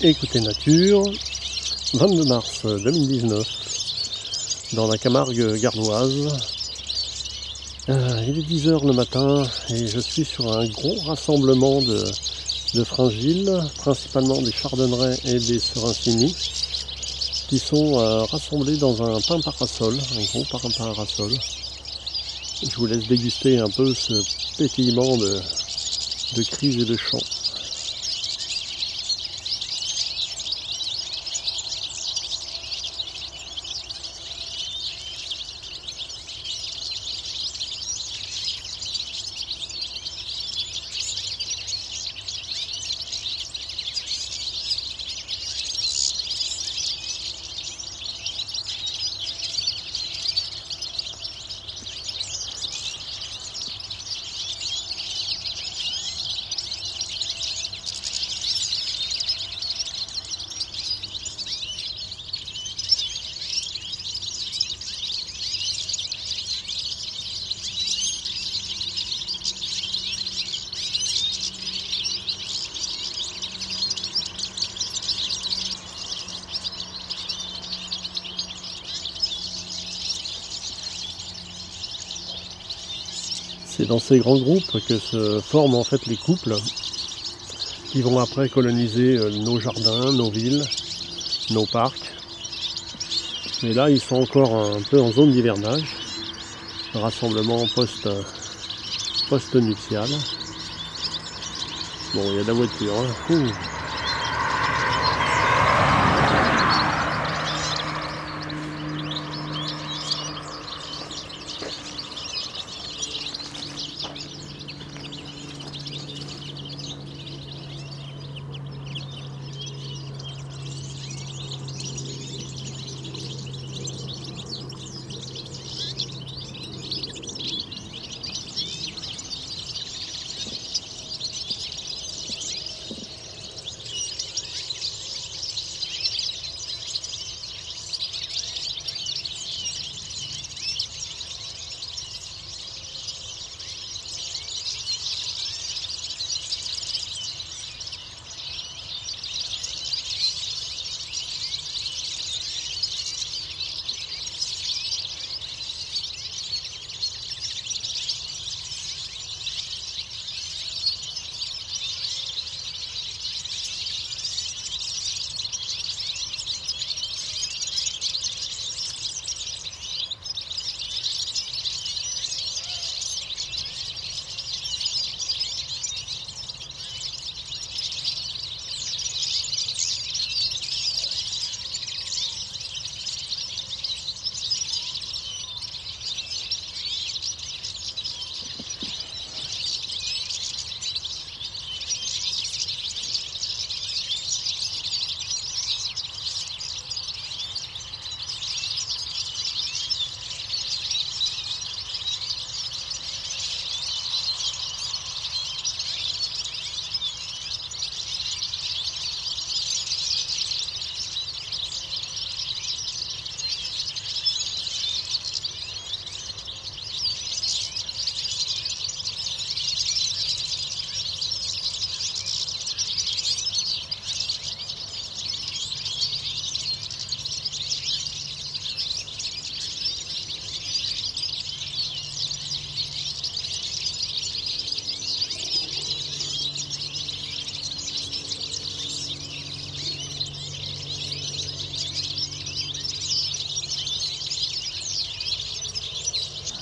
Écoutez Nature, 22 mars 2019, dans la Camargue gardoise. Euh, il est 10h le matin et je suis sur un gros rassemblement de, de principalement des chardonnerets et des serincini, qui sont euh, rassemblés dans un pain parasol, un gros pain parasol. Je vous laisse déguster un peu ce pétillement de, de cris et de chants. C'est dans ces grands groupes que se forment en fait les couples qui vont après coloniser euh, nos jardins, nos villes, nos parcs. Mais là, ils sont encore un peu en zone d'hivernage, rassemblement post, post-nuptial. Bon, il y a de la voiture. Hein.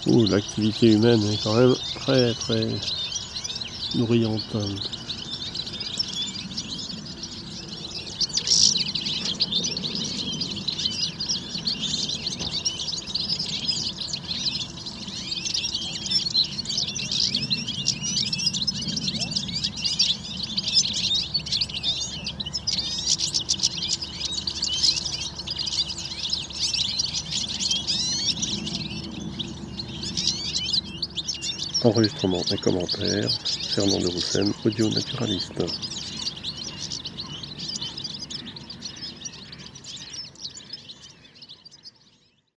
L'activité humaine est quand même très très nourrillante. Enregistrement et commentaires, Fernand de Roussen, audio naturaliste.